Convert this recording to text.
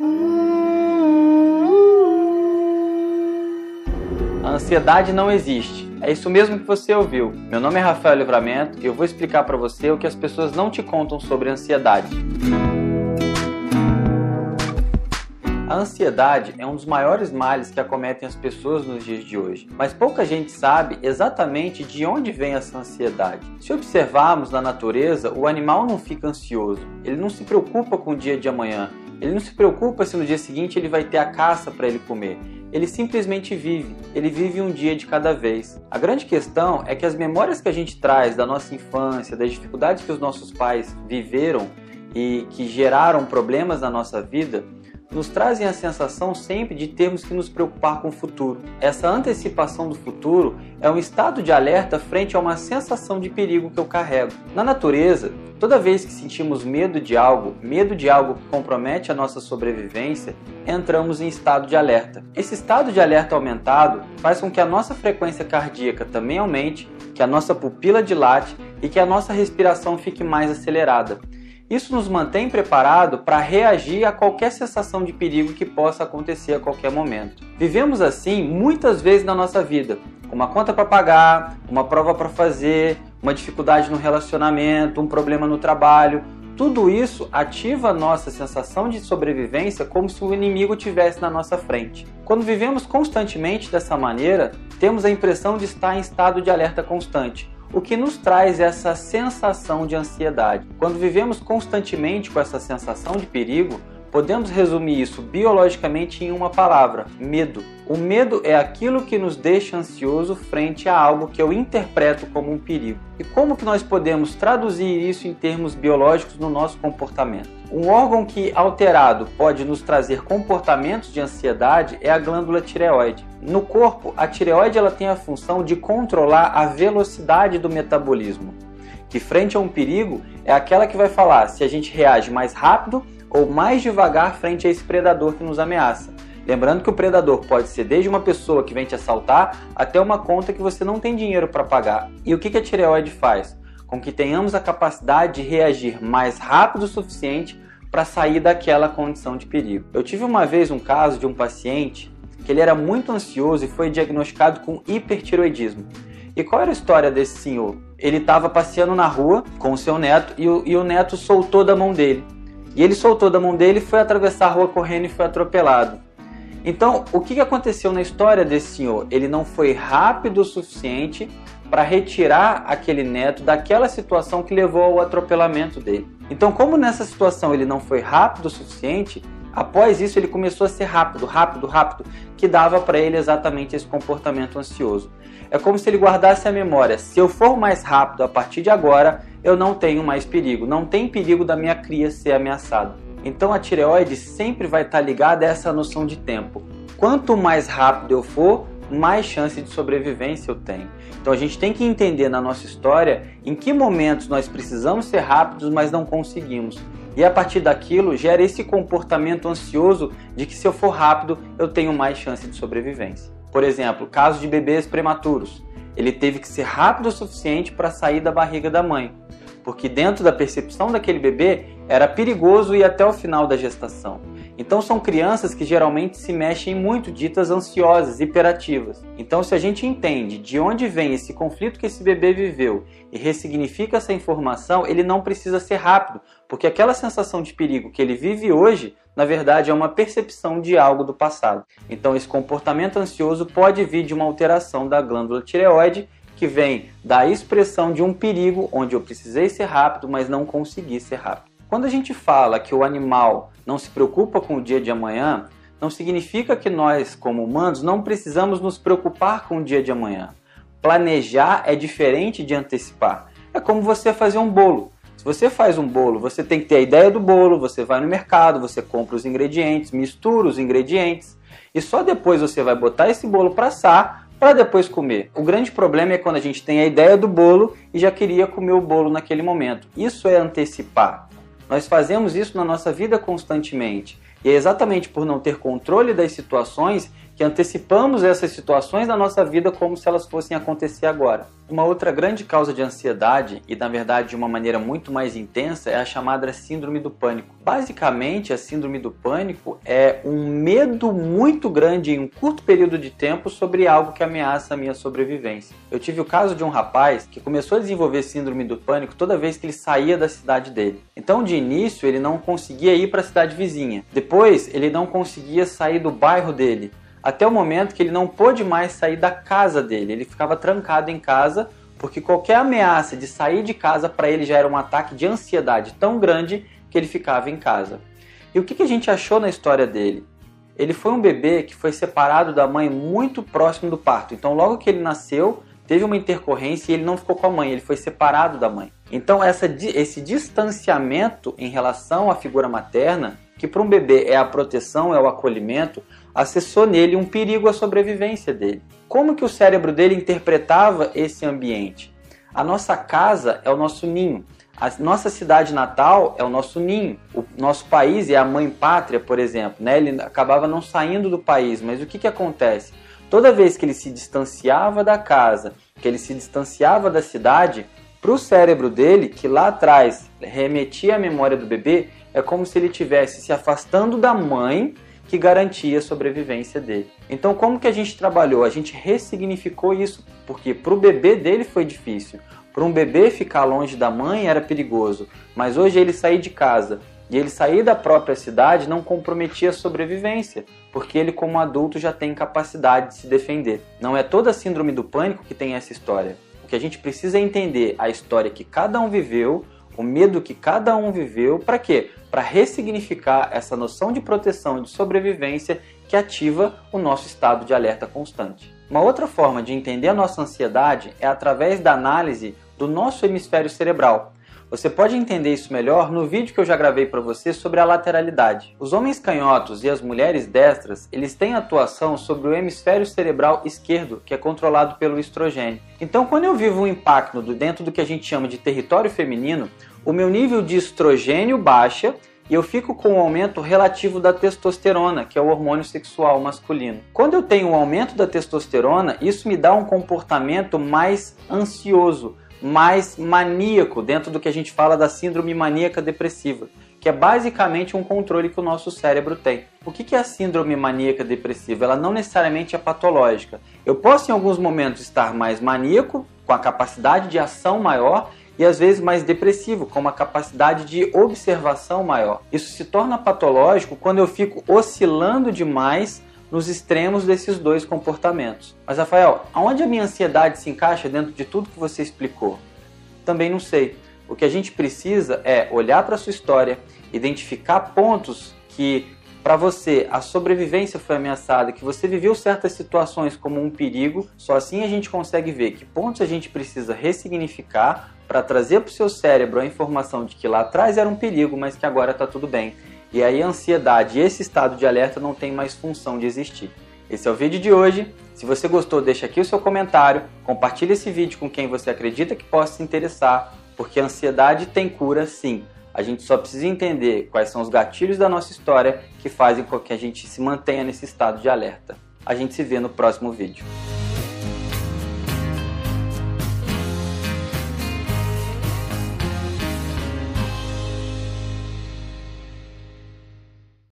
A ansiedade não existe. É isso mesmo que você ouviu. Meu nome é Rafael Livramento e eu vou explicar para você o que as pessoas não te contam sobre ansiedade. A ansiedade é um dos maiores males que acometem as pessoas nos dias de hoje, mas pouca gente sabe exatamente de onde vem essa ansiedade. Se observarmos na natureza, o animal não fica ansioso, ele não se preocupa com o dia de amanhã, ele não se preocupa se no dia seguinte ele vai ter a caça para ele comer. Ele simplesmente vive, ele vive um dia de cada vez. A grande questão é que as memórias que a gente traz da nossa infância, das dificuldades que os nossos pais viveram e que geraram problemas na nossa vida, nos trazem a sensação sempre de termos que nos preocupar com o futuro. Essa antecipação do futuro é um estado de alerta frente a uma sensação de perigo que eu carrego. Na natureza, toda vez que sentimos medo de algo, medo de algo que compromete a nossa sobrevivência, entramos em estado de alerta. Esse estado de alerta aumentado faz com que a nossa frequência cardíaca também aumente, que a nossa pupila dilate e que a nossa respiração fique mais acelerada. Isso nos mantém preparado para reagir a qualquer sensação de perigo que possa acontecer a qualquer momento. Vivemos assim muitas vezes na nossa vida, uma conta para pagar, uma prova para fazer, uma dificuldade no relacionamento, um problema no trabalho. Tudo isso ativa a nossa sensação de sobrevivência como se o inimigo tivesse na nossa frente. Quando vivemos constantemente dessa maneira, temos a impressão de estar em estado de alerta constante, o que nos traz essa sensação de ansiedade. Quando vivemos constantemente com essa sensação de perigo, podemos resumir isso biologicamente em uma palavra: medo. O medo é aquilo que nos deixa ansioso frente a algo que eu interpreto como um perigo. E como que nós podemos traduzir isso em termos biológicos no nosso comportamento? Um órgão que alterado pode nos trazer comportamentos de ansiedade é a glândula tireoide. No corpo, a tireoide ela tem a função de controlar a velocidade do metabolismo, que frente a um perigo é aquela que vai falar se a gente reage mais rápido ou mais devagar frente a esse predador que nos ameaça. Lembrando que o predador pode ser desde uma pessoa que vem te assaltar até uma conta que você não tem dinheiro para pagar. E o que a tireoide faz? Com que tenhamos a capacidade de reagir mais rápido o suficiente para sair daquela condição de perigo. Eu tive uma vez um caso de um paciente que ele era muito ansioso e foi diagnosticado com hipertiroidismo. E qual era a história desse senhor? Ele estava passeando na rua com o seu neto e o, e o neto soltou da mão dele. E ele soltou da mão dele, foi atravessar a rua correndo e foi atropelado. Então, o que aconteceu na história desse senhor? Ele não foi rápido o suficiente para retirar aquele neto daquela situação que levou ao atropelamento dele. Então, como nessa situação ele não foi rápido o suficiente, após isso ele começou a ser rápido, rápido, rápido, que dava para ele exatamente esse comportamento ansioso. É como se ele guardasse a memória: se eu for mais rápido a partir de agora, eu não tenho mais perigo, não tem perigo da minha cria ser ameaçada. Então a tireoide sempre vai estar ligada a essa noção de tempo. Quanto mais rápido eu for, mais chance de sobrevivência eu tenho. Então a gente tem que entender na nossa história em que momentos nós precisamos ser rápidos, mas não conseguimos. E a partir daquilo gera esse comportamento ansioso de que se eu for rápido, eu tenho mais chance de sobrevivência. Por exemplo, caso de bebês prematuros. Ele teve que ser rápido o suficiente para sair da barriga da mãe porque dentro da percepção daquele bebê era perigoso ir até o final da gestação. Então são crianças que geralmente se mexem muito, ditas ansiosas, hiperativas. Então se a gente entende de onde vem esse conflito que esse bebê viveu e ressignifica essa informação, ele não precisa ser rápido, porque aquela sensação de perigo que ele vive hoje, na verdade é uma percepção de algo do passado. Então esse comportamento ansioso pode vir de uma alteração da glândula tireoide que vem da expressão de um perigo onde eu precisei ser rápido, mas não consegui ser rápido. Quando a gente fala que o animal não se preocupa com o dia de amanhã, não significa que nós, como humanos, não precisamos nos preocupar com o dia de amanhã. Planejar é diferente de antecipar. É como você fazer um bolo. Se você faz um bolo, você tem que ter a ideia do bolo, você vai no mercado, você compra os ingredientes, mistura os ingredientes e só depois você vai botar esse bolo para assar para depois comer. O grande problema é quando a gente tem a ideia do bolo e já queria comer o bolo naquele momento. Isso é antecipar. Nós fazemos isso na nossa vida constantemente. E é exatamente por não ter controle das situações que antecipamos essas situações na nossa vida como se elas fossem acontecer agora. Uma outra grande causa de ansiedade, e na verdade de uma maneira muito mais intensa, é a chamada síndrome do pânico. Basicamente, a síndrome do pânico é um medo muito grande em um curto período de tempo sobre algo que ameaça a minha sobrevivência. Eu tive o caso de um rapaz que começou a desenvolver síndrome do pânico toda vez que ele saía da cidade dele. Então, de início, ele não conseguia ir para a cidade vizinha. Depois, ele não conseguia sair do bairro dele até o momento que ele não pôde mais sair da casa dele. Ele ficava trancado em casa porque qualquer ameaça de sair de casa para ele já era um ataque de ansiedade tão grande que ele ficava em casa. E o que, a gente achou na história dele? Ele foi um bebê que foi separado da mãe muito próximo do parto. Então, logo que ele nasceu, teve uma intercorrência e ele não ficou com a mãe, ele foi separado da mãe. Então, essa, esse distanciamento em relação à figura materna, que para um bebê é a proteção, é o acolhimento, acessou nele um perigo à sobrevivência dele. Como que o cérebro dele interpretava esse ambiente? A nossa casa é o nosso ninho. A nossa cidade natal é o nosso ninho. O nosso país é a mãe pátria, por exemplo. Né? Ele acabava não saindo do país, mas o que, que acontece? Toda vez que ele se distanciava da casa, que ele se distanciava da cidade, para o cérebro dele, que lá atrás remetia à memória do bebê, é como se ele estivesse se afastando da mãe que garantia a sobrevivência dele. Então, como que a gente trabalhou? A gente ressignificou isso, porque para o bebê dele foi difícil. Para um bebê ficar longe da mãe era perigoso, mas hoje ele sair de casa e ele sair da própria cidade não comprometia a sobrevivência, porque ele, como adulto, já tem capacidade de se defender. Não é toda a síndrome do pânico que tem essa história. Que a gente precisa entender a história que cada um viveu, o medo que cada um viveu, para quê? para ressignificar essa noção de proteção e de sobrevivência que ativa o nosso estado de alerta constante. Uma outra forma de entender a nossa ansiedade é através da análise do nosso hemisfério cerebral. Você pode entender isso melhor no vídeo que eu já gravei para você sobre a lateralidade. Os homens canhotos e as mulheres destras, eles têm atuação sobre o hemisfério cerebral esquerdo, que é controlado pelo estrogênio. Então, quando eu vivo um impacto dentro do que a gente chama de território feminino, o meu nível de estrogênio baixa e eu fico com um aumento relativo da testosterona, que é o hormônio sexual masculino. Quando eu tenho um aumento da testosterona, isso me dá um comportamento mais ansioso, mais maníaco, dentro do que a gente fala da síndrome maníaca depressiva, que é basicamente um controle que o nosso cérebro tem. O que é a síndrome maníaca depressiva? Ela não necessariamente é patológica. Eu posso, em alguns momentos, estar mais maníaco, com a capacidade de ação maior, e às vezes mais depressivo, com uma capacidade de observação maior. Isso se torna patológico quando eu fico oscilando demais nos extremos desses dois comportamentos. Mas Rafael, aonde a minha ansiedade se encaixa dentro de tudo que você explicou? Também não sei. O que a gente precisa é olhar para a sua história, identificar pontos que para você a sobrevivência foi ameaçada, que você viveu certas situações como um perigo, só assim a gente consegue ver que pontos a gente precisa ressignificar para trazer para o seu cérebro a informação de que lá atrás era um perigo, mas que agora está tudo bem. E aí a ansiedade esse estado de alerta não tem mais função de existir. Esse é o vídeo de hoje. Se você gostou, deixa aqui o seu comentário, compartilhe esse vídeo com quem você acredita que possa se interessar, porque a ansiedade tem cura sim. A gente só precisa entender quais são os gatilhos da nossa história que fazem com que a gente se mantenha nesse estado de alerta. A gente se vê no próximo vídeo.